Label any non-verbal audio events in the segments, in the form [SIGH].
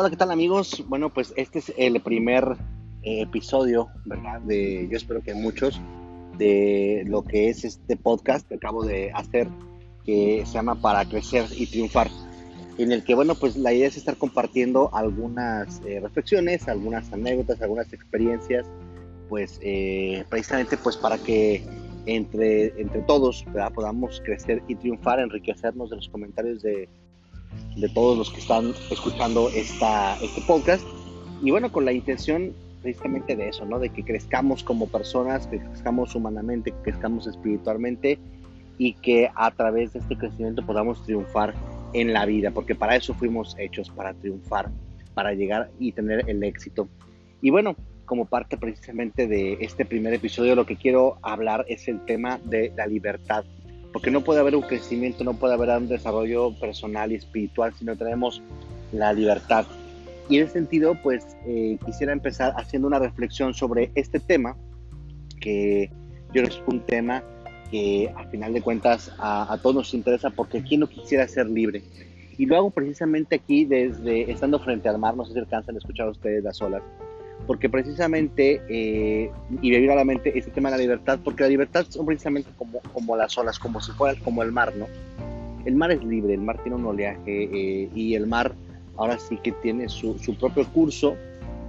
Hola, ¿qué tal amigos? Bueno, pues este es el primer eh, episodio, ¿verdad? De, yo espero que muchos, de lo que es este podcast que acabo de hacer, que se llama Para Crecer y Triunfar, en el que, bueno, pues la idea es estar compartiendo algunas eh, reflexiones, algunas anécdotas, algunas experiencias, pues eh, precisamente pues para que entre, entre todos podamos crecer y triunfar, enriquecernos de los comentarios de de todos los que están escuchando esta, este podcast. Y bueno, con la intención precisamente de eso, ¿no? De que crezcamos como personas, que crezcamos humanamente, que crezcamos espiritualmente y que a través de este crecimiento podamos triunfar en la vida, porque para eso fuimos hechos, para triunfar, para llegar y tener el éxito. Y bueno, como parte precisamente de este primer episodio, lo que quiero hablar es el tema de la libertad porque no puede haber un crecimiento, no puede haber un desarrollo personal y espiritual si no tenemos la libertad. Y en ese sentido, pues eh, quisiera empezar haciendo una reflexión sobre este tema, que yo creo que es un tema que a final de cuentas a, todos nos interesa porque ¿quién no quisiera ser libre? Y lo hago precisamente aquí desde estando frente al mar, no sé si alcanzan a escuchar ustedes las olas, porque precisamente, eh, y me a la mente este tema de la libertad, porque la libertad son precisamente como, como las olas, como si fuera como el mar, ¿no? El mar es libre, el mar tiene un oleaje eh, y el mar ahora sí que tiene su, su, propio curso.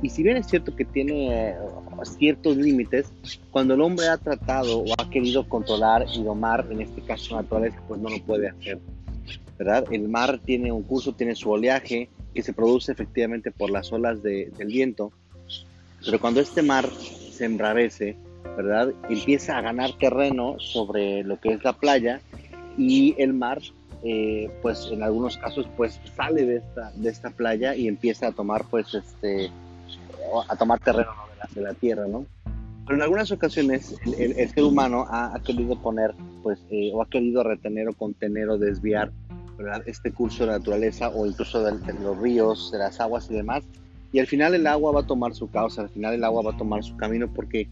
Y si bien es cierto que tiene eh, ciertos límites, cuando el hombre ha tratado o ha querido controlar y domar, en este caso naturaleza, pues no lo puede hacer. ¿verdad? El mar tiene un curso, tiene su oleaje que se produce efectivamente por las olas de, del viento pero cuando este mar se embravece, ¿verdad? Empieza a ganar terreno sobre lo que es la playa y el mar, eh, pues en algunos casos, pues sale de esta, de esta playa y empieza a tomar, pues, este, a tomar terreno de, la, tierra, ¿no? Pero en algunas ocasiones el, ser humano ha, querido poner, pues, eh, o ha querido retener o contener o desviar, ¿verdad? Este curso de la naturaleza o incluso de los ríos, de las aguas y demás, y al final el agua va a tomar su causa, al final el agua va a tomar su camino porque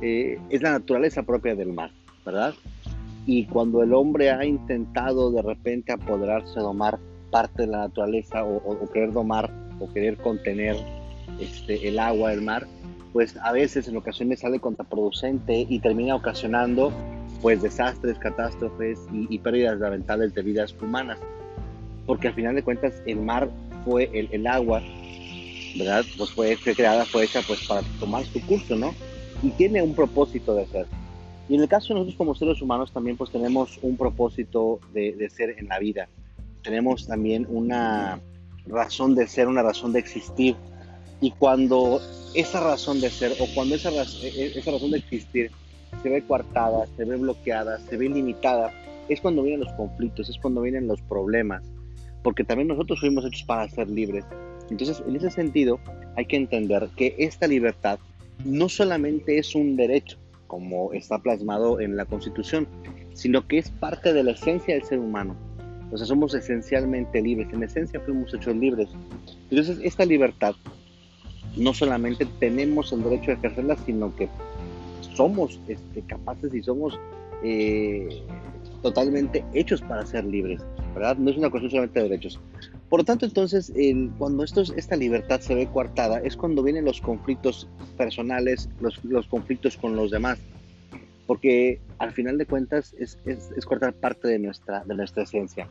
eh, es la naturaleza propia del mar, ¿verdad? Y cuando el hombre ha intentado de repente apoderarse, domar parte de la naturaleza o, querer domar o querer contener este, el agua del mar, pues a veces en ocasiones sale contraproducente y termina ocasionando pues desastres, catástrofes y, pérdidas lamentables de vidas humanas. Porque al final de cuentas el mar fue el, el agua ¿verdad? Pues fue, creada, fue hecha pues para tomar su curso, ¿no? Y tiene un propósito de ser. Y en el caso de nosotros como seres humanos también pues tenemos un propósito de, de ser en la vida. Tenemos también una razón de ser, una razón de existir. Y cuando esa razón de ser o cuando esa, e, e, esa razón de existir se ve coartada, se ve bloqueada, se ve limitada, es cuando vienen los conflictos, es cuando vienen los problemas. Porque también nosotros fuimos hechos para ser libres. Entonces, en ese sentido, hay que entender que esta libertad no solamente es un derecho, como está plasmado en la Constitución, sino que es parte de la esencia del ser humano. O sea, somos esencialmente libres, en esencia fuimos hechos libres. Entonces, esta libertad no solamente tenemos el derecho de ejercerla, sino que somos este, capaces y somos eh, totalmente hechos para ser libres, ¿verdad? No es una cuestión solamente de derechos. Por lo tanto, entonces, cuando esta libertad se ve coartada, es cuando vienen los conflictos personales, los, los conflictos con los demás. Porque al final de cuentas es, es, es cortar parte de nuestra, de nuestra esencia.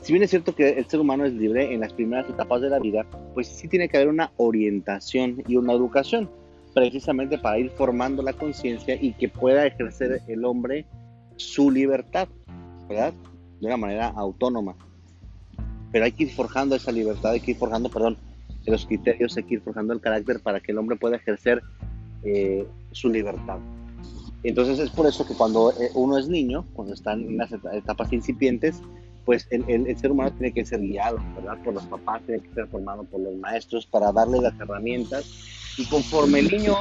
Si bien es cierto que el ser humano es libre en las primeras etapas de la vida, pues sí tiene que haber una orientación y una educación, precisamente para ir formando la conciencia y que pueda ejercer el hombre su libertad, ¿verdad? De una manera autónoma pero hay que ir forjando esa libertad, hay que ir forjando, perdón, los criterios, hay que ir forjando el carácter para que el hombre pueda ejercer eh, su libertad. Entonces es por eso que cuando eh, uno es niño, cuando están en las etapas incipientes, pues el, el, ser humano tiene que ser guiado, ¿verdad? Por los papás, tiene que ser formado por los maestros para darle las herramientas. Y conforme el niño,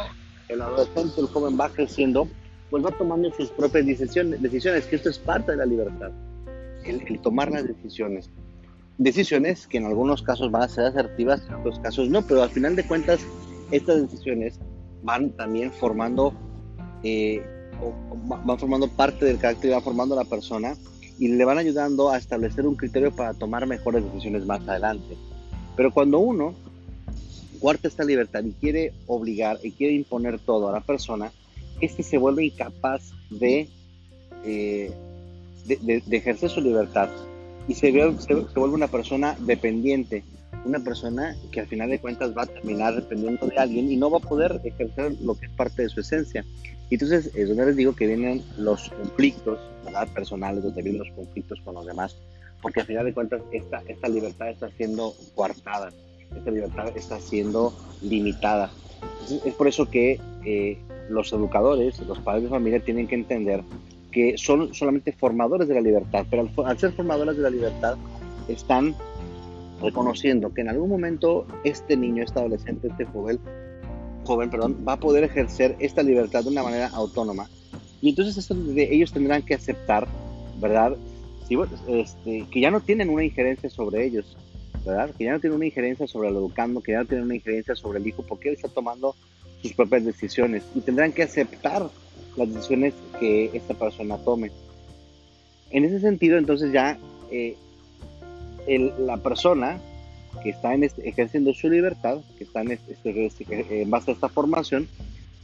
el adolescente, el joven va creciendo, pues va tomando sus propias decisiones, decisiones que esto es parte de la libertad, el, el tomar las decisiones decisiones que en algunos casos van a ser asertivas, en otros casos no, pero al final de cuentas estas decisiones van también formando, eh, van formando parte del carácter y van formando a la persona y le van ayudando a establecer un criterio para tomar mejores decisiones más adelante. Pero cuando uno cuarta esta libertad y quiere obligar y quiere imponer todo a la persona, este se vuelve incapaz de, eh, de, ejercer su libertad y se, se, vuelve una persona dependiente, una persona que al final de cuentas va a terminar dependiendo de alguien y no va a poder ejercer lo que es parte de su esencia. Y entonces es donde les digo que vienen los conflictos personales, donde vienen los conflictos con los demás, porque al final de cuentas esta, esta libertad está siendo coartada, esta libertad está siendo limitada. es por eso que eh, los educadores, los padres de familia tienen que entender que son solamente formadores de la libertad, pero al, ser formadores de la libertad están reconociendo que en algún momento este niño, este adolescente, este joven, joven perdón, va a poder ejercer esta libertad de una manera autónoma. Y entonces ellos tendrán que aceptar, ¿verdad? este, que ya no tienen una injerencia sobre ellos, ¿verdad? Que ya no tienen una injerencia sobre el educando, que ya no tienen una injerencia sobre el hijo, porque él está tomando sus propias decisiones y tendrán que aceptar las decisiones que esta persona tome. En ese sentido, entonces ya eh, la persona que está este, ejerciendo su libertad, que está en, este, este, en base a esta formación,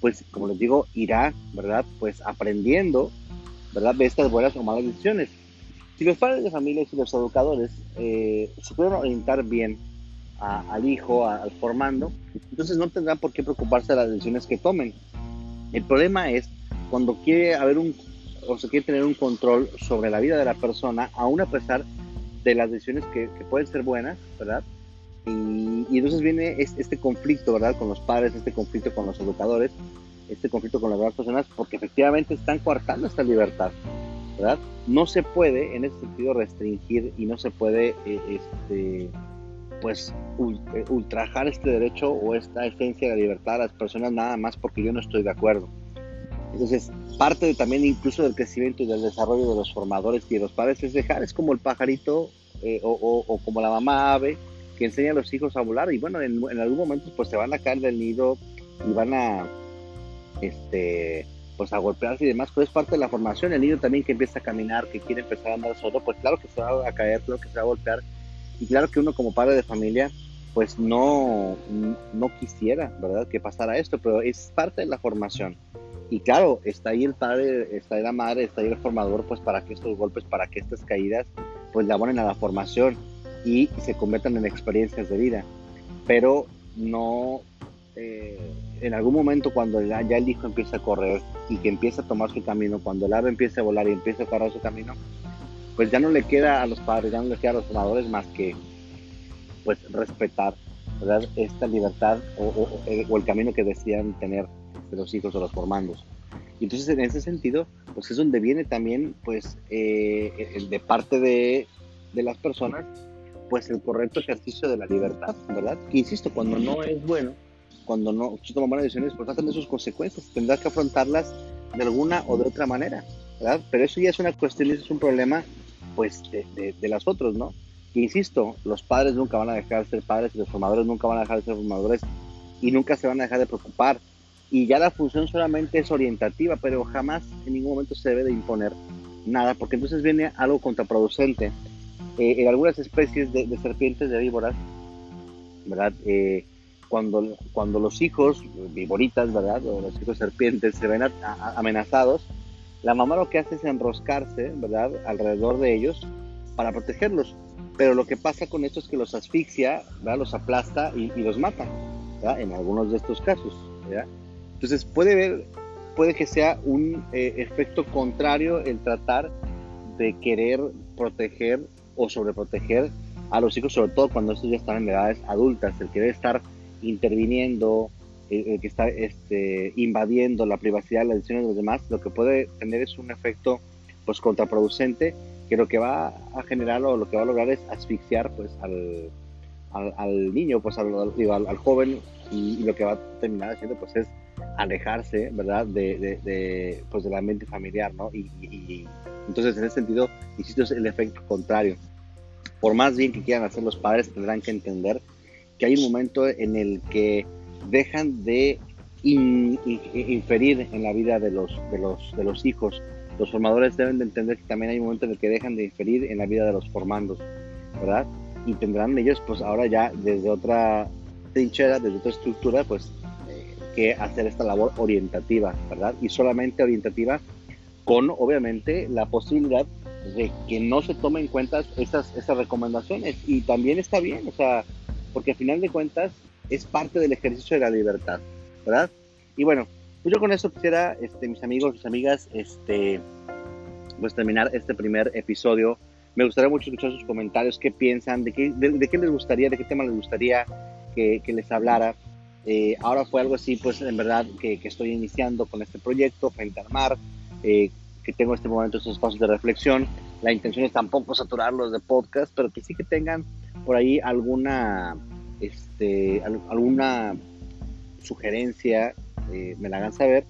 pues como les digo, irá, ¿verdad? Pues aprendiendo, ¿verdad? De estas buenas o malas decisiones. Si los padres de familia y los educadores eh, orientar bien al hijo, al formando, entonces no tendrán por qué preocuparse de las decisiones que tomen. El problema es cuando quiere haber un o se quiere tener un control sobre la vida de la persona, aún a pesar de las decisiones que, pueden ser buenas, ¿verdad? Y, entonces viene este, conflicto, ¿verdad? Con los padres, este conflicto con los educadores, este conflicto con las personas, porque efectivamente están coartando esta libertad, ¿verdad? No se puede en ese sentido restringir y no se puede, eh, este, pues, eh, ultrajar este derecho o esta esencia de libertad a las personas nada más porque yo no estoy de acuerdo. Entonces, parte de, también incluso del crecimiento y del desarrollo de los formadores y de los padres es dejar, es como el pajarito eh, o, como la mamá ave que enseña a los hijos a volar y bueno, en, algún momento pues se van a caer del nido y van a, este, pues a golpearse y demás, pero es parte de la formación. El niño también que empieza a caminar, que quiere empezar a andar solo, pues claro que se va a caer, claro que se va a golpear y claro que uno como padre de familia pues no, no quisiera, ¿verdad?, que pasara esto, pero es parte de la formación. Y claro, está ahí el padre, está ahí la madre, está ahí el formador, pues para que estos golpes, para que estas caídas, pues le abonen a la formación y se conviertan en experiencias de vida. Pero no, eh, en algún momento cuando ya, el hijo empieza a correr y que empieza a tomar su camino, cuando el ave empieza a volar y empieza a correr su camino, pues ya no le queda a los padres, ya no le queda a los formadores más que pues respetar ¿verdad? esta libertad o, o el camino que decían tener de los hijos o los formandos. Y entonces en ese sentido, pues es donde viene también, pues, eh, el de parte de, de, las personas, pues el correcto ejercicio de la libertad, ¿verdad? Que insisto, cuando no es bueno, cuando no se toman buenas decisiones, pues va a tener sus consecuencias, tendrá que afrontarlas de alguna o de otra manera, ¿verdad? Pero eso ya es una cuestión, es un problema, pues, de, de, las otras, ¿no? Que insisto, los padres nunca van a dejar de ser padres los formadores nunca van a dejar de ser formadores y nunca se van a dejar de preocupar y ya la función solamente es orientativa, pero jamás en ningún momento se debe de imponer nada, porque entonces viene algo contraproducente. Eh, en algunas especies de, serpientes, de víboras, ¿verdad? Eh, cuando, cuando los hijos, víboritas, ¿verdad? O los hijos serpientes se ven amenazados, la mamá lo que hace es enroscarse, ¿verdad? Alrededor de ellos para protegerlos. Pero lo que pasa con esto es que los asfixia, ¿verdad? Los aplasta y, y los mata, ¿verdad? En algunos de estos casos, ¿verdad? Entonces puede ver, puede que sea un eh, efecto contrario el tratar de querer proteger o sobreproteger a los hijos, sobre todo cuando estos ya están en edades adultas, el querer estar interviniendo, el, que está este, invadiendo la privacidad, las decisiones de los demás, lo que puede tener es un efecto pues contraproducente que lo que va a generar o lo que va a lograr es asfixiar pues al, al, niño, pues al, al, joven y, y, lo que va a terminar haciendo pues es alejarse, ¿verdad?, de, de, de, pues del familiar, ¿no? Y, entonces, en ese sentido, insisto, es el efecto contrario. Por más bien que quieran hacer los padres, tendrán que entender que hay un momento en el que dejan de inferir en la vida de los, de, los, de los hijos. Los formadores deben de entender que también hay un momento en el que dejan de inferir en la vida de los formandos, ¿verdad? Y tendrán ellos, pues ahora ya desde otra trinchera, desde otra estructura, pues que hacer esta labor orientativa, ¿verdad? Y solamente orientativa con, obviamente, la posibilidad de que no se tomen en cuenta esas, esas recomendaciones. Y también está bien, o sea, porque al final de cuentas es parte del ejercicio de la libertad, ¿verdad? Y bueno, pues yo con eso quisiera, este, mis amigos, mis amigas, este, pues terminar este primer episodio. Me gustaría mucho escuchar sus comentarios, qué piensan, de qué, de, qué les gustaría, de qué tema les gustaría que, que les hablara. Eh, ahora fue algo así, pues en verdad que, estoy iniciando con este proyecto, Frente al Mar, eh, que tengo este momento estos espacios de reflexión. La intención es tampoco saturarlos de podcast, pero que sí que tengan por ahí alguna, este, alguna sugerencia, eh, me la hagan saber,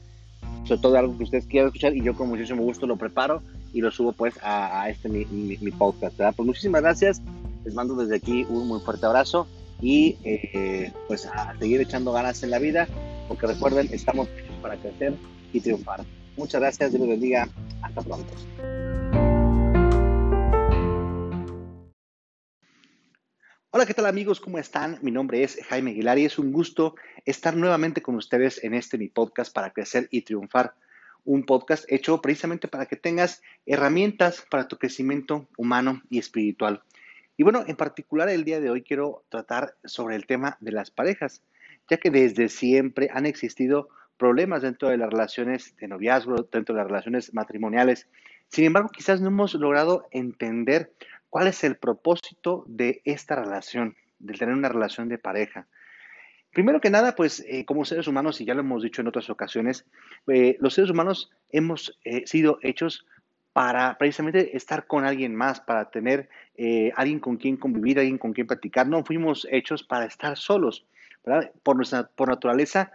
sobre todo algo que ustedes quieran escuchar y yo con muchísimo gusto lo preparo y lo subo pues a, este mi, mi, podcast. ¿verdad? Pues muchísimas gracias, les mando desde aquí un muy fuerte abrazo y eh, pues a seguir echando ganas en la vida, porque recuerden, estamos para crecer y triunfar. Muchas gracias, Dios los bendiga, hasta pronto. Hola, ¿qué tal amigos? ¿Cómo están? Mi nombre es Jaime Aguilar y es un gusto estar nuevamente con ustedes en este mi podcast para crecer y triunfar. Un podcast hecho precisamente para que tengas herramientas para tu crecimiento humano y espiritual. Y bueno, en particular el día de hoy quiero tratar sobre el tema de las parejas, ya que desde siempre han existido problemas dentro de las relaciones de noviazgo, dentro de las relaciones matrimoniales. Sin embargo, quizás no hemos logrado entender ¿Cuál es el propósito de esta relación, de tener una relación de pareja? Primero que nada, pues eh, como seres humanos, y ya lo hemos dicho en otras ocasiones, eh, los seres humanos hemos eh, sido hechos para precisamente estar con alguien más, para tener alguien con quien convivir, alguien con quien platicar. No fuimos hechos para estar solos. Por, nuestra, por naturaleza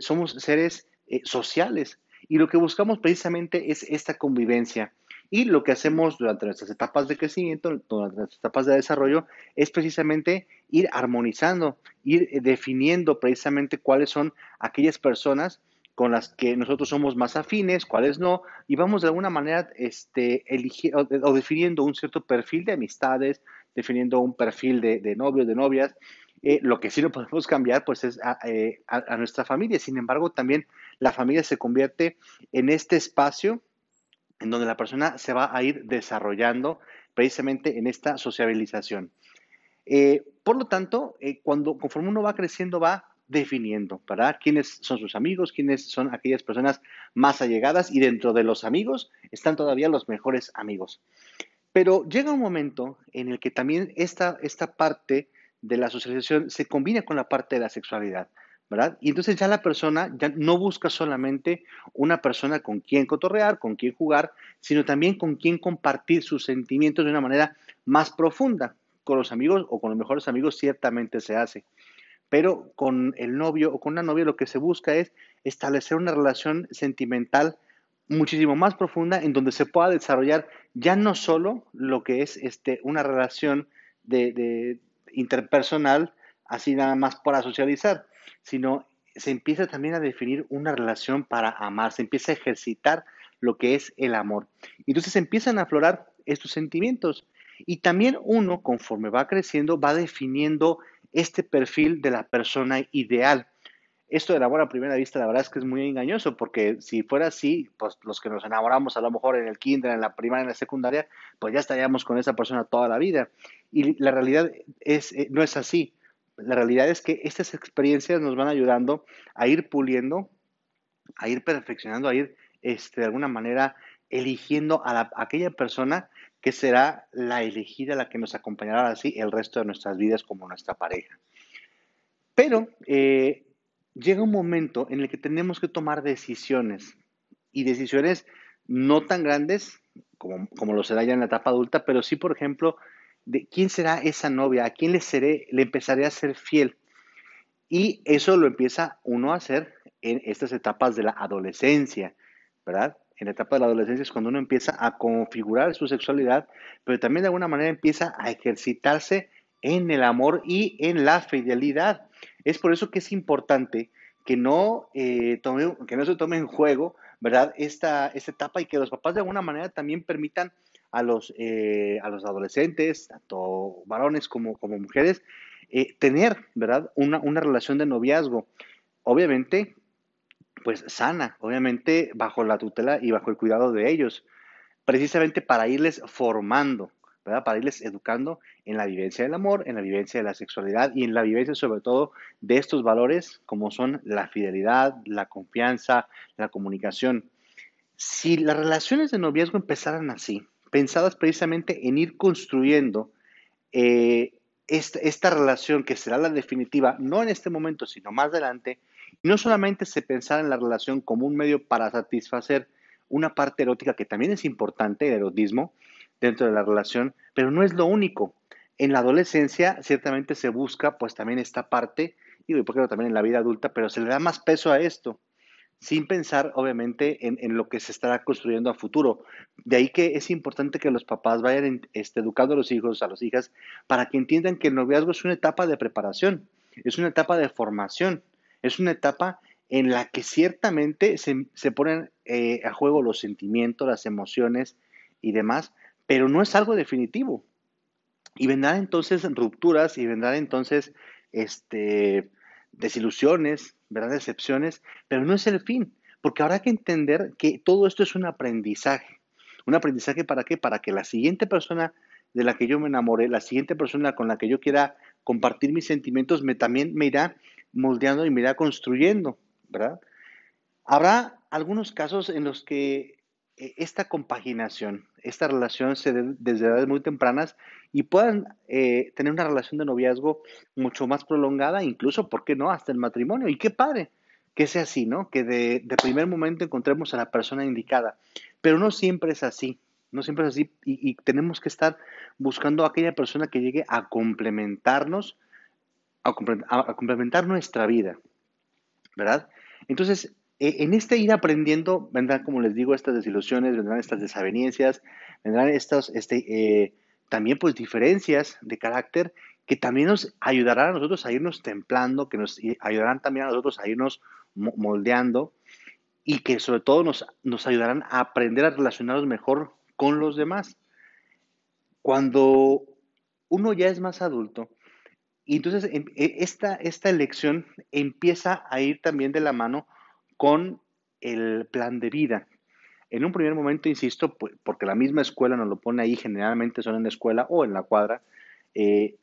somos seres sociales y lo que buscamos precisamente es esta convivencia. Y lo que hacemos durante nuestras etapas de crecimiento, durante nuestras etapas de desarrollo, es precisamente ir armonizando, ir eh, definiendo precisamente cuáles son aquellas personas con las que nosotros somos más afines, cuáles no, y vamos de alguna manera este, eligiendo o, definiendo un cierto perfil de amistades, definiendo un perfil de, novios, de novias. Eh, lo que sí no podemos cambiar, pues, es eh, a nuestra familia. Sin embargo, también la familia se convierte en este espacio en donde la persona se va a ir desarrollando precisamente en esta sociabilización. Eh, por lo tanto, eh, cuando conforme uno va creciendo, va definiendo, ¿verdad? ¿Quiénes son sus amigos? ¿Quiénes son aquellas personas más allegadas? Y dentro de los amigos están todavía los mejores amigos. Pero llega un momento en el que también esta, esta parte de la socialización se combina con la parte de la sexualidad. ¿verdad? Y entonces ya la persona ya no busca solamente una persona con quien cotorrear, con quien jugar, sino también con quien compartir sus sentimientos de una manera más profunda. Con los amigos o con los mejores amigos ciertamente se hace. Pero con el novio o con la novia lo que se busca es establecer una relación sentimental muchísimo más profunda en donde se pueda desarrollar ya no solo lo que es este, una relación de, de interpersonal, así nada más para socializar, sino se empieza también a definir una relación para amar, se empieza a ejercitar lo que es el amor. Y entonces empiezan a aflorar estos sentimientos. Y también uno, conforme va creciendo, va definiendo este perfil de la persona ideal. Esto del amor a primera vista, la verdad es que es muy engañoso, porque si fuera así, pues los que nos enamoramos a lo mejor en el kinder, en la primaria, en la secundaria, pues ya estaríamos con esa persona toda la vida. Y la realidad es, eh, no es así la realidad es que estas experiencias nos van ayudando a ir puliendo, a ir perfeccionando, a ir este, de alguna manera eligiendo a, aquella persona que será la elegida, la que nos acompañará así el resto de nuestras vidas como nuestra pareja. Pero eh, llega un momento en el que tenemos que tomar decisiones y decisiones no tan grandes como, como lo será ya en la etapa adulta, pero sí, por ejemplo, de quién será esa novia, a quién le seré, le empezaré a ser fiel. Y eso lo empieza uno a hacer en estas etapas de la adolescencia, ¿verdad? En la etapa de la adolescencia es cuando uno empieza a configurar su sexualidad, pero también de alguna manera empieza a ejercitarse en el amor y en la fidelidad. Es por eso que es importante que no, eh, que no se tome en juego, ¿verdad? Esta, esta etapa y que los papás de alguna manera también permitan a los, eh, a los adolescentes, tanto varones como, como mujeres, eh, tener, ¿verdad? Una, una relación de noviazgo. Obviamente, pues sana, obviamente bajo la tutela y bajo el cuidado de ellos, precisamente para irles formando, ¿verdad? Para irles educando en la vivencia del amor, en la vivencia de la sexualidad y en la vivencia sobre todo de estos valores como son la fidelidad, la confianza, la comunicación. Si las relaciones de noviazgo empezaran así, pensadas precisamente en ir construyendo eh, esta, esta, relación que será la definitiva, no en este momento, sino más adelante, no solamente se pensara en la relación como un medio para satisfacer una parte erótica que también es importante, el erotismo, dentro de la relación, pero no es lo único. En la adolescencia ciertamente se busca pues también esta parte, y por ejemplo también en la vida adulta, pero se le da más peso a esto, sin pensar obviamente en, en lo que se estará construyendo a futuro. De ahí que es importante que los papás vayan este, educando a los hijos, a las hijas, para que entiendan que el noviazgo es una etapa de preparación, es una etapa de formación, es una etapa en la que ciertamente se, se ponen eh, a juego los sentimientos, las emociones y demás, pero no es algo definitivo. Y vendrán entonces rupturas y vendrán entonces este, desilusiones, ¿verdad? decepciones, pero no es el fin, porque habrá que entender que todo esto es un aprendizaje. ¿Un aprendizaje para qué? Para que la siguiente persona de la que yo me enamore, la siguiente persona con la que yo quiera compartir mis sentimientos, me, también me irá moldeando y me irá construyendo, ¿verdad? Habrá algunos casos en los que eh, esta compaginación, esta relación se dé desde edades muy tempranas y puedan eh, tener una relación de noviazgo mucho más prolongada, incluso, ¿por qué no?, hasta el matrimonio. Y qué padre que sea así, ¿no? Que de, de primer momento encontremos a la persona indicada. Pero no siempre es así, no siempre es así y, y tenemos que estar buscando a aquella persona que llegue a complementarnos, a, complementar nuestra vida, ¿verdad? Entonces, eh, en este ir aprendiendo vendrán, como les digo, estas desilusiones, vendrán estas desavenencias, vendrán estas, este, eh, también pues diferencias de carácter que también nos ayudarán a nosotros a irnos templando, que nos ayudarán también a nosotros a irnos moldeando y que sobre todo nos, nos ayudarán a aprender a relacionarnos mejor con los demás. Cuando uno ya es más adulto, y entonces em, e, esta, esta elección empieza a ir también de la mano con el plan de vida. En un primer momento, insisto, porque la misma escuela nos lo pone ahí, generalmente son en la escuela o en la cuadra, eh,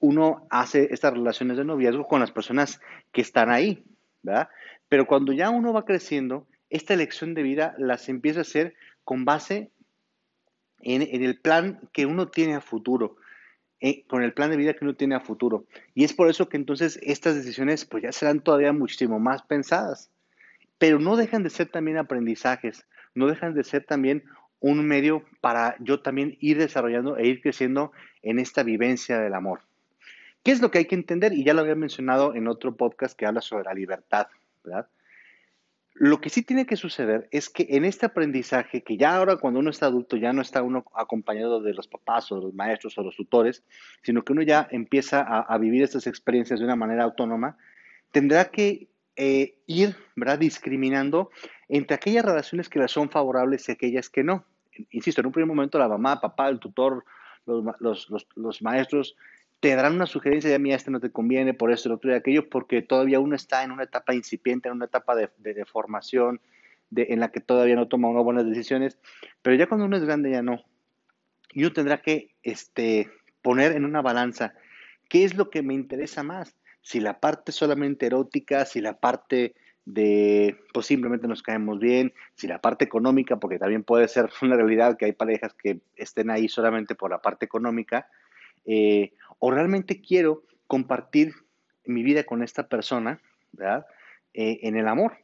uno hace estas relaciones de noviazgo con las personas que están ahí, ¿verdad? Pero cuando ya uno va creciendo, esta elección de vida las empieza a hacer con base en, en el plan que uno tiene a futuro, eh, con el plan de vida que uno tiene a futuro. Y es por eso que entonces estas decisiones pues ya serán todavía muchísimo más pensadas pero no dejan de ser también aprendizajes, no dejan de ser también un medio para yo también ir desarrollando e ir creciendo en esta vivencia del amor. ¿Qué es lo que hay que entender? Y ya lo había mencionado en otro podcast que habla sobre la libertad, ¿verdad? Lo que sí tiene que suceder es que en este aprendizaje, que ya ahora cuando uno está adulto ya no está uno acompañado de los papás o de los maestros o los tutores, sino que uno ya empieza a, vivir estas experiencias de una manera autónoma, tendrá que eh, ir ¿verdad? discriminando entre aquellas relaciones que le son favorables y aquellas que no. Insisto, en un primer momento la mamá, papá, el tutor, los, los maestros te darán una sugerencia de, mí, este no te conviene por esto, lo otro y aquello, porque todavía uno está en una etapa incipiente, en una etapa de, de, de formación, de, en la que todavía no toma unas buenas decisiones, pero ya cuando uno es grande ya no. Y uno tendrá que este, poner en una balanza qué es lo que me interesa más si la parte solamente erótica, si la parte de, pues simplemente nos caemos bien, si la parte económica, porque también puede ser [LAUGHS] una realidad que hay parejas que estén ahí solamente por la parte económica, eh, o realmente quiero compartir mi vida con esta persona, ¿verdad? Eh, en el amor.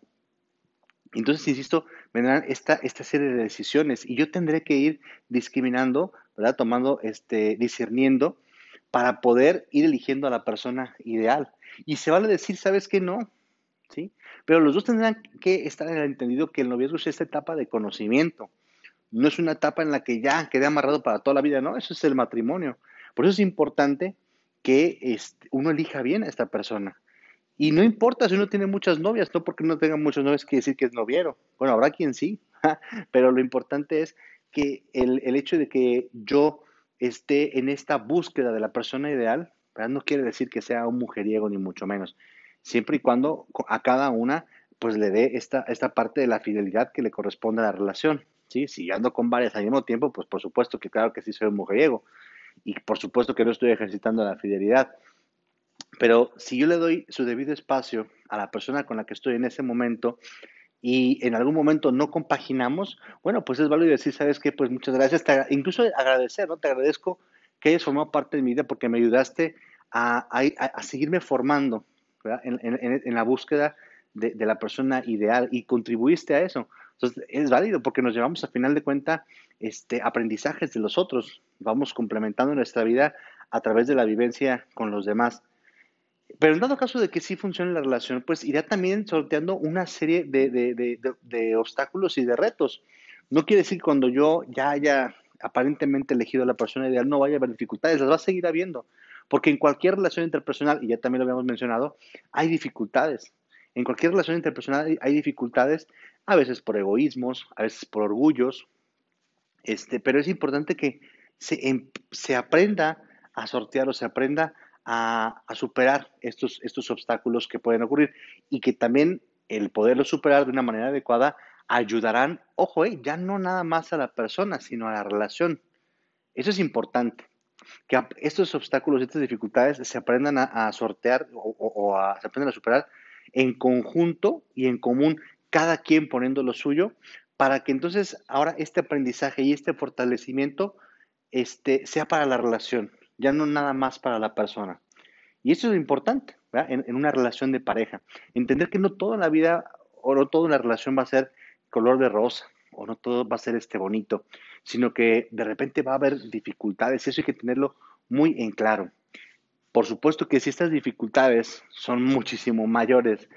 Entonces, insisto, vendrán esta, esta serie de decisiones y yo tendré que ir discriminando, ¿verdad? Tomando, este, discerniendo para poder ir eligiendo a la persona ideal. Y se vale decir, ¿sabes qué? No, ¿sí? Pero los dos tendrán que estar en el entendido que el noviazgo es esta etapa de conocimiento. No es una etapa en la que ya quede amarrado para toda la vida, no, eso es el matrimonio. Por eso es importante que este, uno elija bien a esta persona. Y no importa si uno tiene muchas novias, no porque no tenga muchas novias quiere decir que es noviero. Bueno, habrá quien sí, [LAUGHS] pero lo importante es que el, el hecho de que yo esté en esta búsqueda de la persona ideal, No quiere decir que sea un mujeriego ni mucho menos, siempre y cuando a cada una pues le dé esta, esta parte de la fidelidad que le corresponde a la relación. ¿sí? Si ando con varias al mismo tiempo, pues por supuesto que claro que sí soy un mujeriego y por supuesto que no estoy ejercitando la fidelidad. Pero si yo le doy su debido espacio a la persona con la que estoy en ese momento y en algún momento no compaginamos, bueno, pues es válido decir, ¿sabes qué? Pues muchas gracias, incluso agradecer, ¿no? Te agradezco que hayas formado parte de mi vida porque me ayudaste a, seguirme formando en, la búsqueda de, de, la persona ideal y contribuiste a eso. Entonces, es válido porque nos llevamos a final de cuenta este, aprendizajes de los otros. Vamos complementando nuestra vida a través de la vivencia con los demás. Pero en dado caso de que sí funcione la relación, pues irá también sorteando una serie de, de, de, obstáculos y de retos. No quiere decir cuando yo ya haya aparentemente elegido a la persona ideal no vaya a haber dificultades, las va a seguir habiendo. Porque en cualquier relación interpersonal, y ya también lo habíamos mencionado, hay dificultades. En cualquier relación interpersonal hay dificultades, a veces por egoísmos, a veces por orgullos, este, pero es importante que se, em, se aprenda a sortear o se aprenda a, superar estos, estos obstáculos que pueden ocurrir y que también el poderlos superar de una manera adecuada ayudarán, ojo, eh, ya no nada más a la persona, sino a la relación. Eso es importante, que estos obstáculos, estas dificultades se aprendan a, sortear o, a, se aprendan a superar en conjunto y en común, cada quien poniendo lo suyo, para que entonces ahora este aprendizaje y este fortalecimiento este, sea para la relación, ya no nada más para la persona. Y eso es importante en, en, una relación de pareja. Entender que no toda la vida o no toda la relación va a ser color de rosa o no todo va a ser este bonito, sino que de repente va a haber dificultades eso hay que tenerlo muy en claro. Por supuesto que si estas dificultades son muchísimo mayores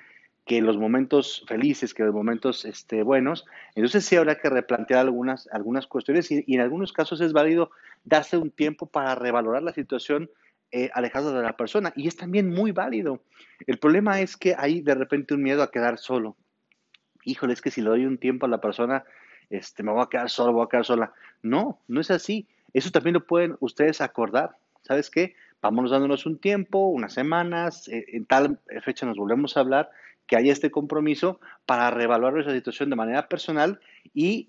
que los momentos felices, que los momentos este, buenos, entonces sí habrá que replantear algunas, algunas cuestiones y, en algunos casos es válido darse un tiempo para revalorar la situación eh, alejado de la persona y es también muy válido. El problema es que hay de repente un miedo a quedar solo. Híjole, es que si le doy un tiempo a la persona, este, me voy a quedar solo, voy a quedar sola. No, no es así. Eso también lo pueden ustedes acordar. ¿Sabes qué? Vámonos dándonos un tiempo, unas semanas, eh, en tal fecha nos volvemos a hablar que haya este compromiso para reevaluar esa situación de manera personal y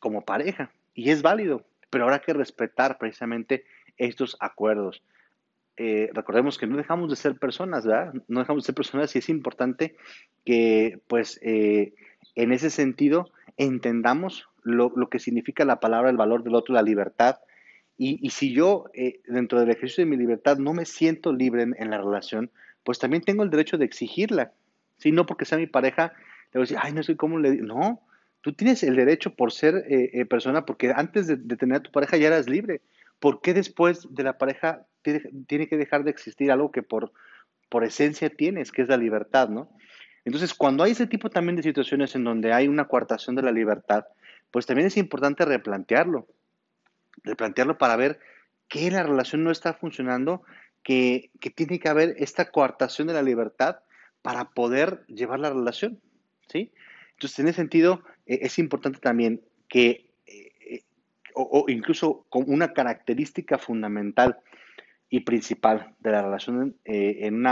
como pareja. Y es válido, pero habrá que respetar precisamente estos acuerdos. Eh, recordemos que no dejamos de ser personas, ¿verdad? No dejamos de ser personas y es importante que, pues, eh, en ese sentido, entendamos lo, que significa la palabra, el valor del otro, la libertad. Y, si yo, eh, dentro del ejercicio de mi libertad, no me siento libre en, la relación, pues también tengo el derecho de exigirla. ¿Sí? No porque sea mi pareja, le voy a decir, ay, no sé cómo le digo. No, tú tienes el derecho por ser eh, eh, persona, porque antes de, tener a tu pareja ya eras libre. ¿Por qué después de la pareja tiene, que dejar de existir algo que por, por esencia tienes, que es la libertad, ¿no? Entonces, cuando hay ese tipo también de situaciones en donde hay una coartación de la libertad, pues también es importante replantearlo, replantearlo para ver que la relación no está funcionando, que, que tiene que haber esta coartación de la libertad para poder llevar la relación, ¿sí? Entonces, en ese sentido, eh, es importante también que, eh, o, incluso como una característica fundamental y principal de la relación eh, en,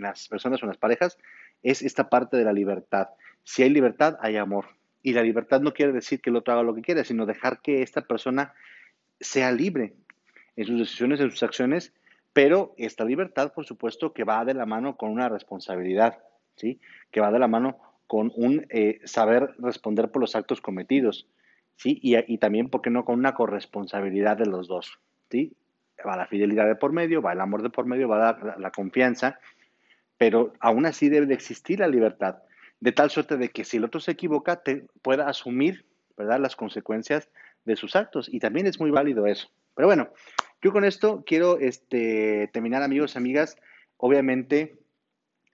las personas o en las parejas, es esta parte de la libertad. Si hay libertad, hay amor. Y la libertad no quiere decir que el otro haga lo que quiera, sino dejar que esta persona sea libre en sus decisiones, en sus acciones, pero esta libertad, por supuesto, que va de la mano con una responsabilidad, ¿sí? Que va de la mano con un eh, saber responder por los actos cometidos, ¿sí? Y, también, ¿por qué no?, con una corresponsabilidad de los dos, ¿sí? Va la fidelidad de por medio, va el amor de por medio, va la, la confianza, pero aún así debe de existir la libertad, de tal suerte de que si el otro se equivoca, te pueda asumir, ¿verdad?, las consecuencias de sus actos. Y también es muy válido eso. Pero bueno, yo con esto quiero este, terminar, amigos, amigas, obviamente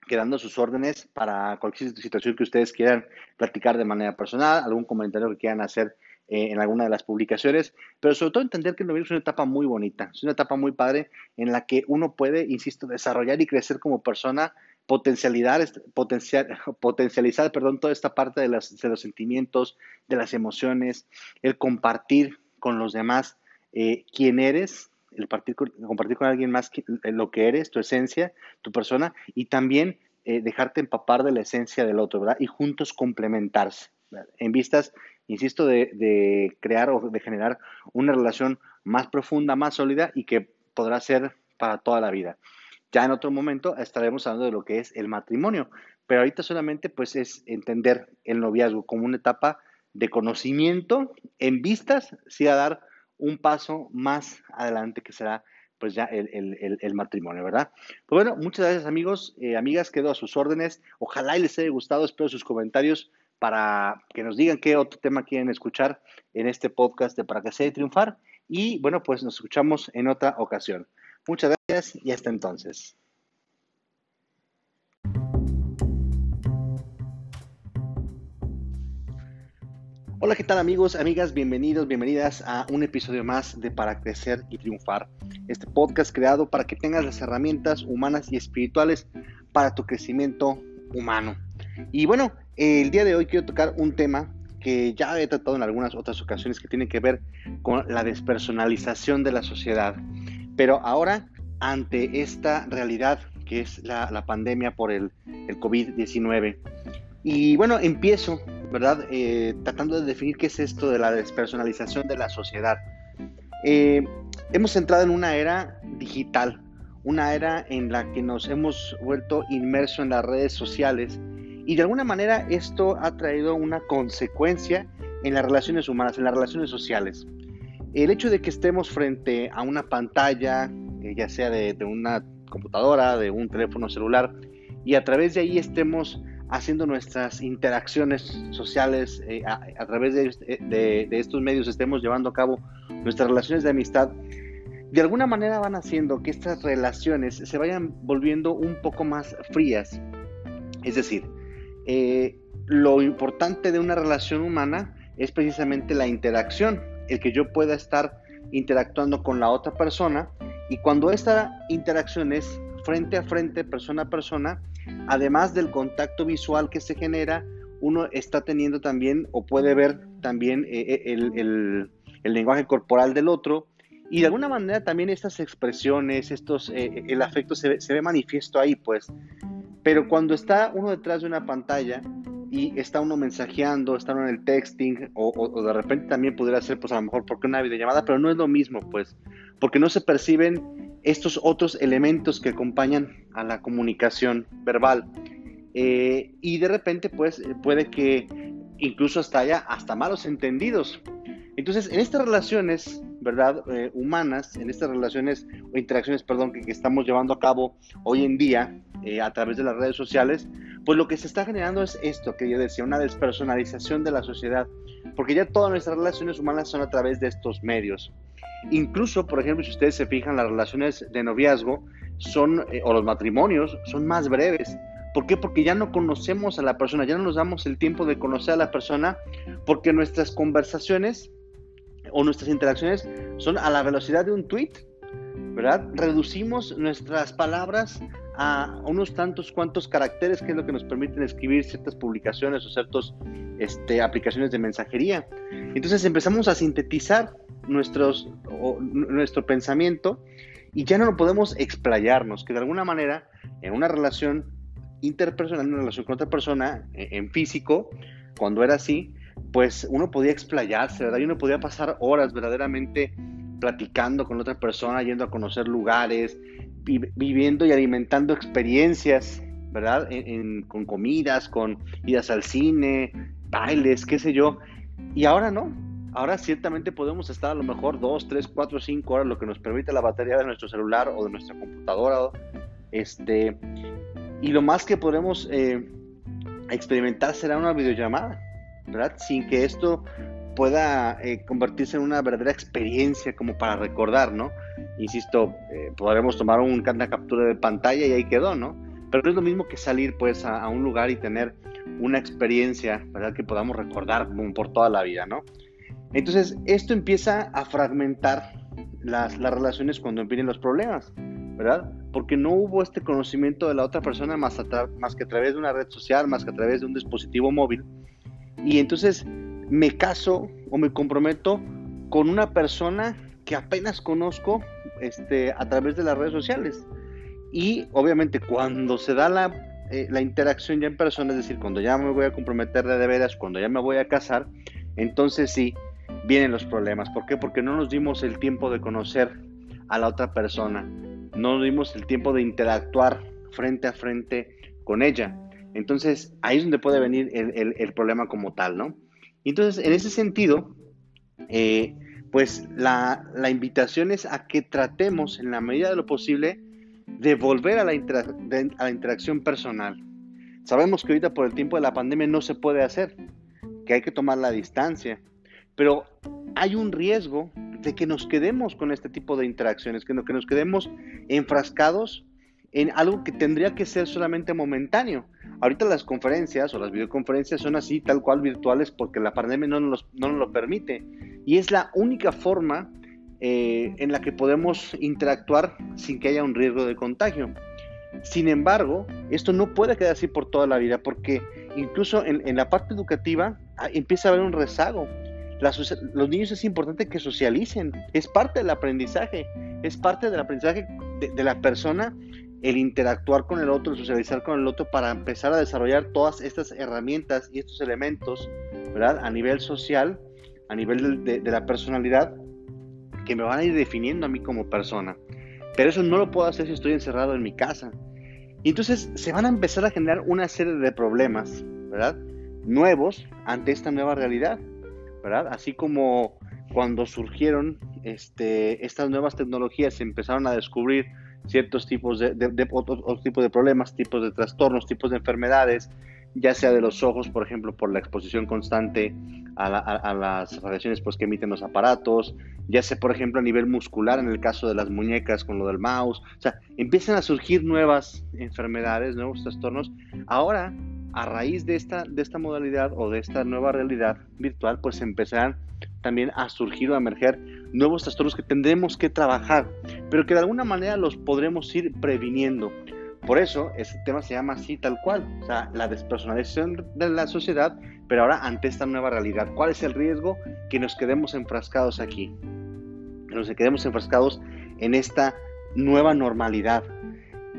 quedando sus órdenes para cualquier situación que ustedes quieran platicar de manera personal, algún comentario que quieran hacer eh, en alguna de las publicaciones, pero sobre todo entender que el noviazgo es una etapa muy bonita, es una etapa muy padre en la que uno puede, insisto, desarrollar y crecer como persona, potencialidad, potencial, [LAUGHS] potencializar, perdón, toda esta parte de, las, de los sentimientos, de las emociones, el compartir con los demás eh, quién eres, el compartir con alguien más eh, lo que eres, tu esencia, tu persona, y también eh, dejarte empapar de la esencia del otro, ¿verdad? Y juntos complementarse, en vistas, insisto, de, crear o de generar una relación más profunda, más sólida y que podrá ser para toda la vida. Ya en otro momento estaremos hablando de lo que es el matrimonio, pero ahorita solamente pues es entender el noviazgo como una etapa de conocimiento en vistas, sí a dar un paso más adelante que será pues ya el, matrimonio, ¿verdad? Pues bueno, muchas gracias amigos, eh, amigas, quedo a sus órdenes. Ojalá les haya gustado, espero sus comentarios para que nos digan qué otro tema quieren escuchar en este podcast de Para que sea triunfar. Y bueno, pues nos escuchamos en otra ocasión. Muchas gracias y hasta entonces. Hola, ¿qué tal amigos, amigas? Bienvenidos, bienvenidas a un episodio más de Para Crecer y Triunfar. Este podcast creado para que tengas las herramientas humanas y espirituales para tu crecimiento humano. Y bueno, el día de hoy quiero tocar un tema que ya he tratado en algunas otras ocasiones que tiene que ver con la despersonalización de la sociedad. Pero ahora, ante esta realidad que es la, pandemia por el, el COVID-19, y bueno, empiezo ¿verdad? Eh, tratando de definir qué es esto de la despersonalización de la sociedad. Eh, hemos entrado en una era digital, una era en la que nos hemos vuelto inmersos en las redes sociales y de alguna manera esto ha traído una consecuencia en las relaciones humanas, en las relaciones sociales. El hecho de que estemos frente a una pantalla, eh, ya sea de, de una computadora, de un teléfono celular, y a través de ahí estemos haciendo nuestras interacciones sociales eh, a, través eh, de, estos medios, estemos llevando a cabo nuestras relaciones de amistad, de alguna manera van haciendo que estas relaciones se vayan volviendo un poco más frías. Es decir, eh, lo importante de una relación humana es precisamente la interacción, el que yo pueda estar interactuando con la otra persona y cuando esta interacción es frente a frente, persona a persona, además del contacto visual que se genera, uno está teniendo también o puede ver también eh, eh, el, lenguaje corporal del otro y de alguna manera también estas expresiones, estos, eh, el afecto se, ve manifiesto ahí, pues. Pero cuando está uno detrás de una pantalla y está uno mensajeando, está uno en el texting, o, o, de repente también pudiera ser, pues a lo mejor porque una videollamada, pero no es lo mismo, pues, porque no se perciben estos otros elementos que acompañan a la comunicación verbal. Eh, y de repente, pues, eh, puede que incluso hasta haya hasta malos entendidos. Entonces, en estas relaciones, ¿verdad? Eh, humanas, en estas relaciones o interacciones, perdón, que, estamos llevando a cabo hoy en día a través de las redes sociales, pues lo que se está generando es esto que yo decía, una despersonalización de la sociedad, porque ya todas nuestras relaciones humanas son a través de estos medios. Incluso, por ejemplo, si ustedes se fijan, las relaciones de noviazgo son, eh, o los matrimonios, son más breves. ¿Por qué? Porque ya no conocemos a la persona, ya no nos damos el tiempo de conocer a la persona, porque nuestras conversaciones o nuestras interacciones son a la velocidad de un tweet, ¿verdad? Reducimos nuestras palabras a unos tantos cuantos caracteres que es lo que nos permiten escribir ciertas publicaciones o ciertas este, aplicaciones de mensajería. Entonces empezamos a sintetizar nuestros, nuestro pensamiento y ya no lo podemos explayarnos, que de alguna manera en una relación interpersonal, en una relación con otra persona, e, en físico, cuando era así, pues uno podía explayarse, ¿verdad? Y uno podía pasar horas verdaderamente platicando con otra persona, yendo a conocer lugares, viviendo y alimentando experiencias, ¿verdad? con comidas, con idas al cine, bailes, qué sé yo. Y ahora no, Ahora ciertamente podemos estar a lo mejor 2, 3, 4, 5 horas, lo que nos permite la batería de nuestro celular o de nuestra computadora. Este, y lo más que podremos eh, experimentar será una videollamada, ¿verdad? Sin que esto pueda eh, convertirse en una verdadera experiencia como para recordar, ¿no? Insisto, eh, podremos tomar una captura de pantalla y ahí quedó, ¿no? Pero no es lo mismo que salir pues a, a un lugar y tener una experiencia, ¿verdad? Que podamos recordar por toda la vida, ¿no? Entonces, esto empieza a fragmentar las, relaciones cuando vienen los problemas, ¿verdad? Porque no hubo este conocimiento de la otra persona más, más que a través de una red social, más que a través de un dispositivo móvil. Y entonces me caso o me comprometo con una persona que apenas conozco este, a través de las redes sociales. Y obviamente cuando se da la, eh, la interacción ya en persona, es decir, cuando ya me voy a comprometer de veras, cuando ya me voy a casar, entonces sí, vienen los problemas. ¿Por qué? Porque no nos dimos el tiempo de conocer a la otra persona, no nos dimos el tiempo de interactuar frente a frente con ella. Entonces ahí es donde puede venir el, problema como tal, ¿no? Entonces, en ese sentido, eh, pues la, la, invitación es a que tratemos en la medida de lo posible de volver a la, a la interacción personal. Sabemos que ahorita por el tiempo de la pandemia no se puede hacer, que hay que tomar la distancia, pero hay un riesgo de que nos quedemos con este tipo de interacciones, que, que nos quedemos enfrascados en algo que tendría que ser solamente momentáneo. Ahorita las conferencias o las videoconferencias son así, tal cual virtuales, porque la pandemia no nos, no nos lo permite. Y es la única forma eh, en la que podemos interactuar sin que haya un riesgo de contagio. Sin embargo, esto no puede quedar así por toda la vida, porque incluso en, en la parte educativa ah, empieza a haber un rezago los niños es importante que socialicen, es parte del aprendizaje, es parte del aprendizaje de, la persona el interactuar con el otro, el socializar con el otro para empezar a desarrollar todas estas herramientas y estos elementos, ¿verdad? A nivel social, a nivel de, de, la personalidad, que me van a ir definiendo a mí como persona. Pero eso no lo puedo hacer si estoy encerrado en mi casa. Y entonces se van a empezar a generar una serie de problemas, ¿verdad? Nuevos ante esta nueva realidad. Así como cuando surgieron este, estas nuevas tecnologías, se empezaron a descubrir ciertos tipos de, tipos de problemas, tipos de trastornos, tipos de enfermedades, ya sea de los ojos, por ejemplo, por la exposición constante a, las radiaciones pues, que emiten los aparatos, ya sea, por ejemplo, a nivel muscular, en el caso de las muñecas con lo del mouse, o sea, empiezan a surgir nuevas enfermedades, nuevos trastornos. Ahora a raíz de esta, modalidad o de esta nueva realidad virtual, pues empezarán también a surgir o a emerger nuevos trastornos que tendremos que trabajar, pero que de alguna manera los podremos ir previniendo. Por eso este tema se llama así tal cual, o sea, la despersonalización de la sociedad, pero ahora ante esta nueva realidad. ¿Cuál es el riesgo? Que nos quedemos enfrascados aquí, que nos quedemos enfrascados en esta nueva normalidad,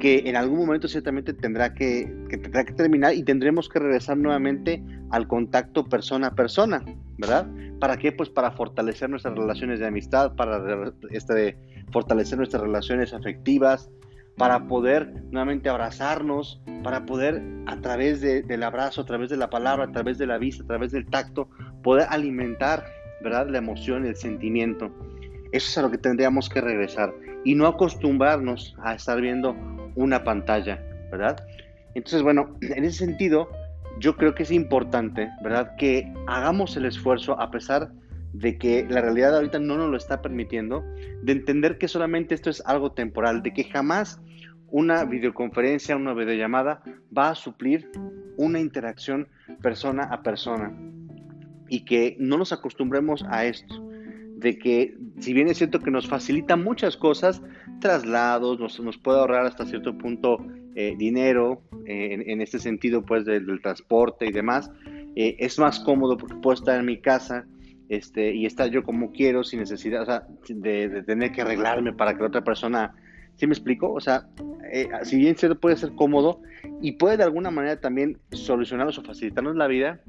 que en algún momento ciertamente tendrá que, tendrá que terminar y tendremos que regresar nuevamente al contacto persona a persona, ¿verdad? ¿Para qué? Pues para fortalecer nuestras relaciones de amistad, para este, fortalecer nuestras relaciones afectivas, para poder nuevamente abrazarnos, para poder a través del abrazo, a través de la palabra, a través de la vista, a través del tacto, poder alimentar, ¿verdad? La emoción, el sentimiento. Eso es a lo que tendríamos que regresar y no acostumbrarnos a estar viendo una pantalla, ¿verdad? Entonces, bueno, [CLEARS THROAT] en ese sentido, yo creo que es importante, ¿verdad? Que hagamos el esfuerzo, a pesar de que la realidad ahorita no nos lo está permitiendo, de entender que solamente esto es algo temporal, de que jamás una videoconferencia, una videollamada va a suplir una interacción persona a persona y que no nos acostumbremos a esto, de que si bien es cierto que nos facilita muchas cosas, traslados, nos, nos puede ahorrar hasta cierto punto eh, dinero eh, en, este sentido pues del, transporte y demás. Eh, es más cómodo porque puedo estar en mi casa este, y estar yo como quiero sin necesidad o sea, de, tener que arreglarme para que la otra persona, ¿sí me explico? O sea, si bien cierto puede ser cómodo y puede de alguna manera también solucionarnos o facilitarnos la vida,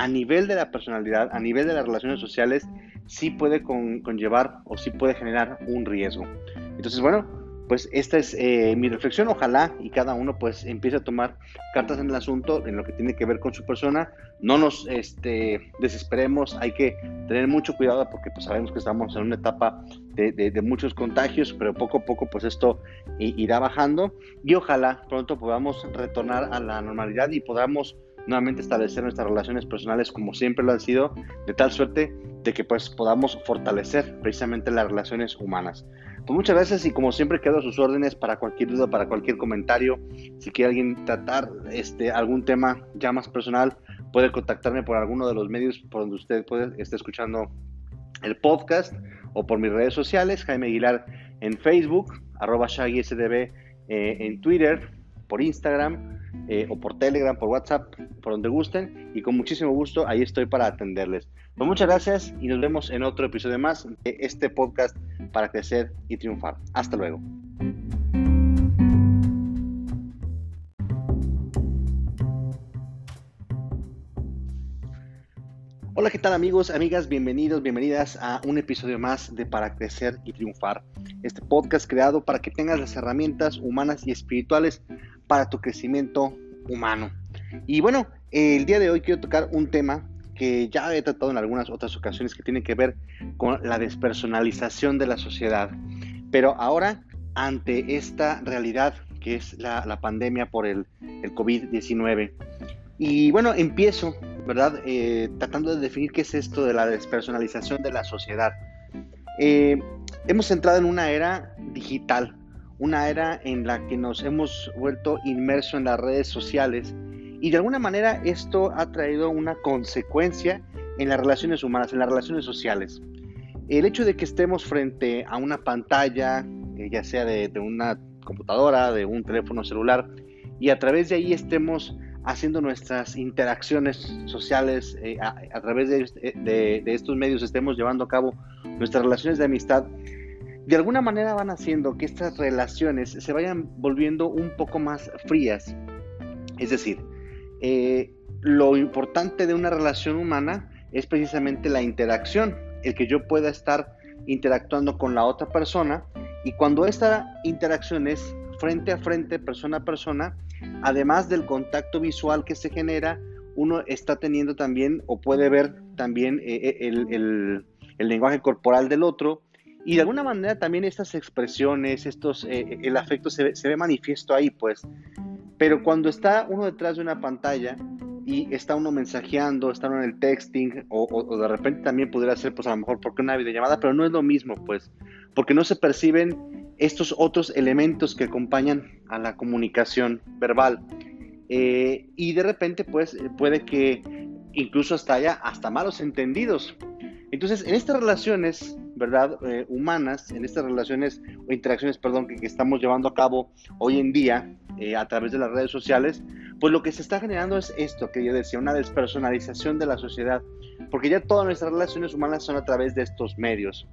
a nivel de la personalidad, a nivel de las relaciones sociales, sí puede conllevar o sí puede generar un riesgo. Entonces, bueno, pues esta es eh, mi reflexión. Ojalá y cada uno pues empiece a tomar cartas en el asunto, en lo que tiene que ver con su persona. No nos este, desesperemos, hay que tener mucho cuidado porque pues sabemos que estamos en una etapa de, de, muchos contagios, pero poco a poco pues esto irá bajando y ojalá pronto podamos retornar a la normalidad y podamos nuevamente establecer nuestras relaciones personales como siempre lo han sido, de tal suerte de que pues podamos fortalecer precisamente las relaciones humanas. Pues muchas gracias y como siempre quedo a sus órdenes para cualquier duda, para cualquier comentario. Si quiere alguien tratar este, algún tema ya más personal, puede contactarme por alguno de los medios por donde usted puede estar escuchando el podcast o por mis redes sociales, Jaime Aguilar en Facebook, arroba ShaggySDB eh, en Twitter, por Instagram, eh, o por Telegram, por WhatsApp, por donde gusten y con muchísimo gusto ahí estoy para atenderles. Pues muchas gracias y nos vemos en otro episodio más de este podcast para crecer y triunfar. Hasta luego. Hola, ¿qué tal amigos, amigas? Bienvenidos, bienvenidas a un episodio más de Para Crecer y Triunfar. Este podcast creado para que tengas las herramientas humanas y espirituales para tu crecimiento humano. Y bueno, el día de hoy quiero tocar un tema que ya he tratado en algunas otras ocasiones que tiene que ver con la despersonalización de la sociedad. Pero ahora, ante esta realidad que es la, pandemia por el, el COVID-19, y bueno, empiezo ¿verdad? Eh, tratando de definir qué es esto de la despersonalización de la sociedad. Eh, hemos entrado en una era digital, una era en la que nos hemos vuelto inmersos en las redes sociales y de alguna manera esto ha traído una consecuencia en las relaciones humanas, en las relaciones sociales. El hecho de que estemos frente a una pantalla, eh, ya sea de, de una computadora, de un teléfono celular, y a través de ahí estemos haciendo nuestras interacciones sociales eh, a, través de, estos medios, estemos llevando a cabo nuestras relaciones de amistad, de alguna manera van haciendo que estas relaciones se vayan volviendo un poco más frías. Es decir, eh, lo importante de una relación humana es precisamente la interacción, el que yo pueda estar interactuando con la otra persona y cuando esta interacción es frente a frente, persona a persona, además del contacto visual que se genera, uno está teniendo también o puede ver también eh, eh, el, lenguaje corporal del otro y de alguna manera también estas expresiones, estos, eh, el afecto se, ve manifiesto ahí, pues. Pero cuando está uno detrás de una pantalla y está uno mensajeando, está uno en el texting, o, o, de repente también pudiera ser, pues a lo mejor porque una videollamada, pero no es lo mismo, pues, porque no se perciben estos otros elementos que acompañan a la comunicación verbal. Eh, y de repente, pues, puede que incluso hasta haya hasta malos entendidos. Entonces, en estas relaciones, ¿verdad? Eh, humanas, en estas relaciones o interacciones, perdón, que, estamos llevando a cabo hoy en día eh, a través de las redes sociales, pues lo que se está generando es esto que yo decía, una despersonalización de la sociedad, porque ya todas nuestras relaciones humanas son a través de estos medios.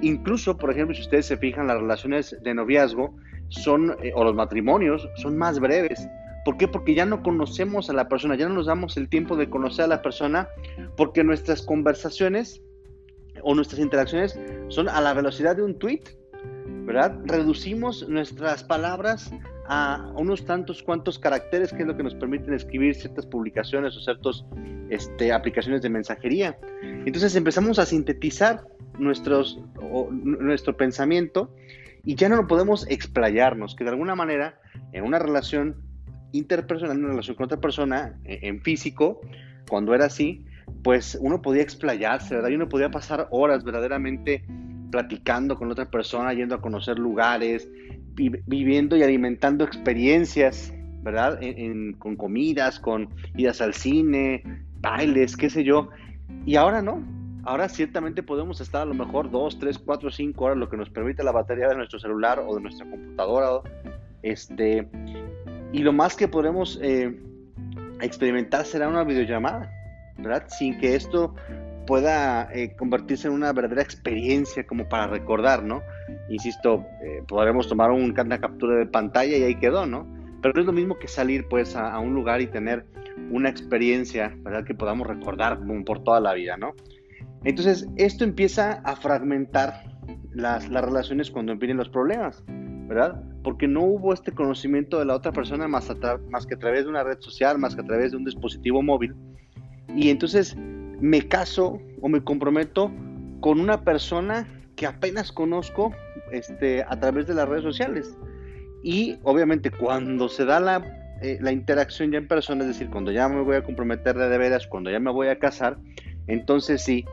Incluso, por ejemplo, si ustedes se fijan, las relaciones de noviazgo son, eh, o los matrimonios, son más breves. ¿Por qué? Porque ya no conocemos a la persona, ya no nos damos el tiempo de conocer a la persona, porque nuestras conversaciones o nuestras interacciones son a la velocidad de un tweet, ¿verdad? Reducimos nuestras palabras a unos tantos cuantos caracteres que es lo que nos permiten escribir ciertas publicaciones o ciertas este, aplicaciones de mensajería. Entonces empezamos a sintetizar nuestros, nuestro pensamiento y ya no lo podemos explayarnos, que de alguna manera en una relación interpersonal, en una relación con otra persona, e, en físico, cuando era así, pues uno podía explayarse, ¿verdad? Y uno podía pasar horas verdaderamente platicando con otra persona, yendo a conocer lugares, viviendo y alimentando experiencias, ¿verdad? con comidas, con idas al cine, bailes, qué sé yo. Y ahora no. Ahora ciertamente podemos estar a lo mejor dos, tres, cuatro, cinco horas, lo que nos permite la batería de nuestro celular o de nuestra computadora. Este, y lo más que podremos eh, experimentar será una videollamada, ¿verdad? Sin que esto pueda eh, convertirse en una verdadera experiencia como para recordar, ¿no? Insisto, eh, podremos tomar un, una captura de pantalla y ahí quedó, ¿no? Pero no es lo mismo que salir pues a, a un lugar y tener una experiencia, ¿verdad? Que podamos recordar por toda la vida, ¿no? Entonces, esto empieza a fragmentar las, relaciones cuando vienen los problemas, ¿verdad? Porque no hubo este conocimiento de la otra persona más, más que a través de una red social, más que a través de un dispositivo móvil. Y entonces me caso o me comprometo con una persona que apenas conozco este, a través de las redes sociales. Y obviamente cuando se da la, eh, la interacción ya en persona, es decir, cuando ya me voy a comprometer de, veras, cuando ya me voy a casar, entonces sí,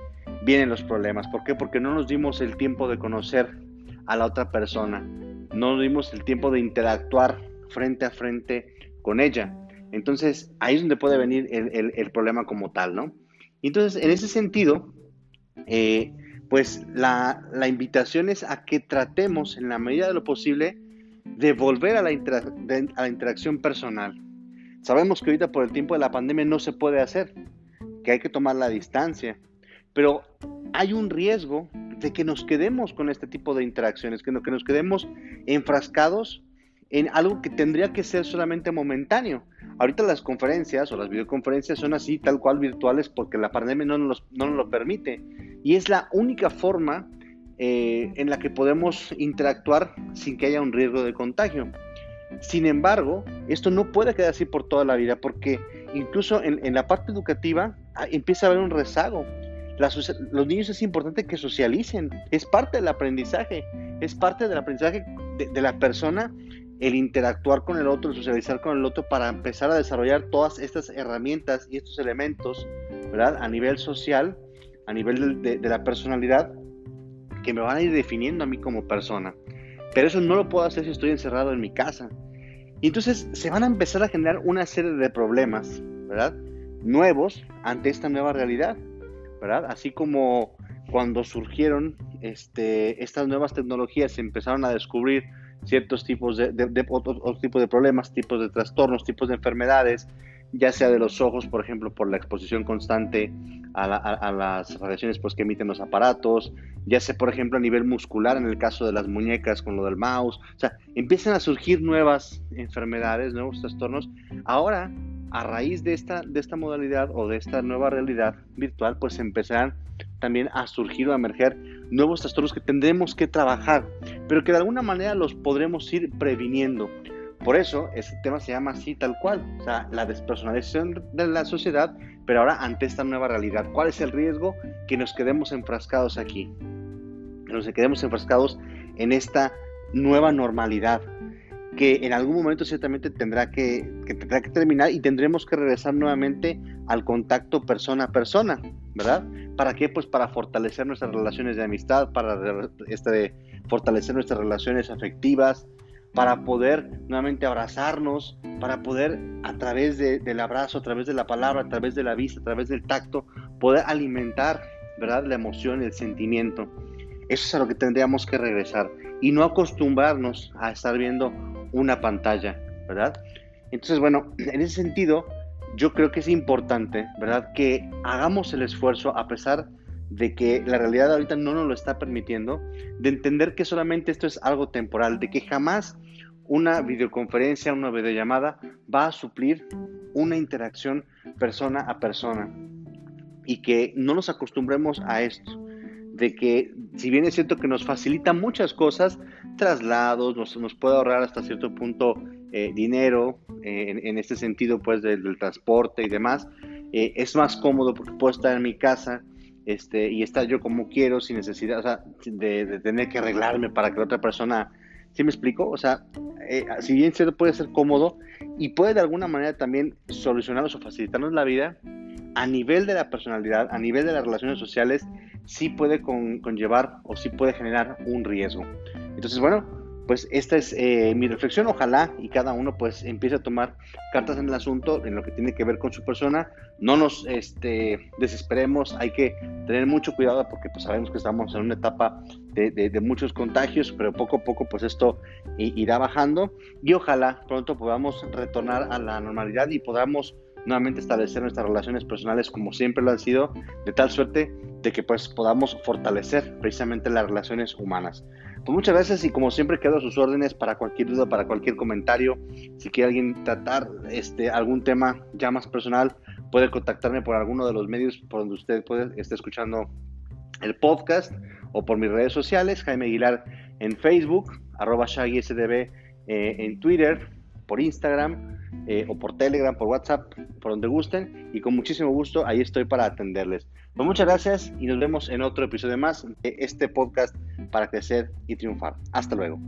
vienen los problemas. ¿Por qué? Porque no nos dimos el tiempo de conocer a la otra persona, no dimos el tiempo de interactuar frente a frente con ella. Entonces ahí es donde puede venir el, problema como tal, ¿no? Entonces, en ese sentido, eh, pues la, invitación es a que tratemos en la medida de lo posible de volver a la, a la interacción personal. Sabemos que ahorita por el tiempo de la pandemia no se puede hacer, que hay que tomar la distancia, pero hay un riesgo de que nos quedemos con este tipo de interacciones, que, que nos quedemos enfrascados en algo que tendría que ser solamente momentáneo. Ahorita las conferencias o las videoconferencias son así, tal cual virtuales, porque la pandemia no nos, no nos lo permite. Y es la única forma eh, en la que podemos interactuar sin que haya un riesgo de contagio. Sin embargo, esto no puede quedar así por toda la vida, porque incluso en, en la parte educativa ah, empieza a haber un rezago los niños es importante que socialicen, es parte del aprendizaje, es parte del aprendizaje de, la persona el interactuar con el otro, el socializar con el otro para empezar a desarrollar todas estas herramientas y estos elementos, ¿verdad? A nivel social, a nivel de, la personalidad, que me van a ir definiendo a mí como persona. Pero eso no lo puedo hacer si estoy encerrado en mi casa. Y entonces se van a empezar a generar una serie de problemas, ¿verdad? Nuevos ante esta nueva realidad. Así como cuando surgieron este, estas nuevas tecnologías, se empezaron a descubrir ciertos tipos de, otros, tipos de problemas, tipos de trastornos, tipos de enfermedades, ya sea de los ojos, por ejemplo, por la exposición constante a, las radiaciones pues, que emiten los aparatos, ya sea, por ejemplo, a nivel muscular, en el caso de las muñecas con lo del mouse, o sea, empiezan a surgir nuevas enfermedades, nuevos trastornos. Ahora a raíz de esta, de esta modalidad o de esta nueva realidad virtual, pues empezarán también a surgir o a emerger nuevos trastornos que tendremos que trabajar, pero que de alguna manera los podremos ir previniendo. Por eso este tema se llama así tal cual, o sea, la despersonalización de la sociedad, pero ahora ante esta nueva realidad. ¿Cuál es el riesgo? Que nos quedemos enfrascados aquí, que nos quedemos enfrascados en esta nueva normalidad, que en algún momento ciertamente tendrá que, tendrá que terminar y tendremos que regresar nuevamente al contacto persona a persona, ¿verdad? ¿Para qué? Pues para fortalecer nuestras relaciones de amistad, para este, fortalecer nuestras relaciones afectivas, para poder nuevamente abrazarnos, para poder a través del abrazo, a través de la palabra, a través de la vista, a través del tacto, poder alimentar, ¿verdad? La emoción, el sentimiento. Eso es a lo que tendríamos que regresar y no acostumbrarnos a estar viendo una pantalla, ¿verdad? Entonces, bueno, [CLEARS THROAT] en ese sentido, yo creo que es importante, ¿verdad? Que hagamos el esfuerzo, a pesar de que la realidad ahorita no nos lo está permitiendo, de entender que solamente esto es algo temporal, de que jamás una videoconferencia, una videollamada va a suplir una interacción persona a persona y que no nos acostumbremos a esto de que si bien es cierto que nos facilita muchas cosas, traslados, nos, nos puede ahorrar hasta cierto punto eh, dinero eh, en, este sentido pues del, transporte y demás, eh, es más cómodo porque puedo estar en mi casa este, y estar yo como quiero sin necesidad de, tener que arreglarme para que la otra persona, ¿sí me explico? O sea, si bien cierto puede ser cómodo y puede de alguna manera también solucionarnos o facilitarnos la vida, a nivel de la personalidad, a nivel de las relaciones sociales, sí puede conllevar o sí puede generar un riesgo. Entonces, bueno, pues esta es eh, mi reflexión. Ojalá y cada uno pues empiece a tomar cartas en el asunto, en lo que tiene que ver con su persona. No nos este, desesperemos, hay que tener mucho cuidado porque pues sabemos que estamos en una etapa de, de muchos contagios, pero poco a poco pues esto irá bajando y ojalá pronto podamos retornar a la normalidad y podamos nuevamente establecer nuestras relaciones personales como siempre lo han sido, de tal suerte de que pues podamos fortalecer precisamente las relaciones humanas. Pues muchas gracias y como siempre quedo a sus órdenes para cualquier duda, para cualquier comentario. Si quiere alguien tratar este, algún tema ya más personal, puede contactarme por alguno de los medios por donde usted puede estar escuchando el podcast o por mis redes sociales, Jaime Aguilar en Facebook, arroba ShaggySDB eh, en Twitter, por Instagram eh, o por Telegram, por WhatsApp, por donde gusten. Y con muchísimo gusto ahí estoy para atenderles. Pues muchas gracias y nos vemos en otro episodio más de este podcast para crecer y triunfar. Hasta luego.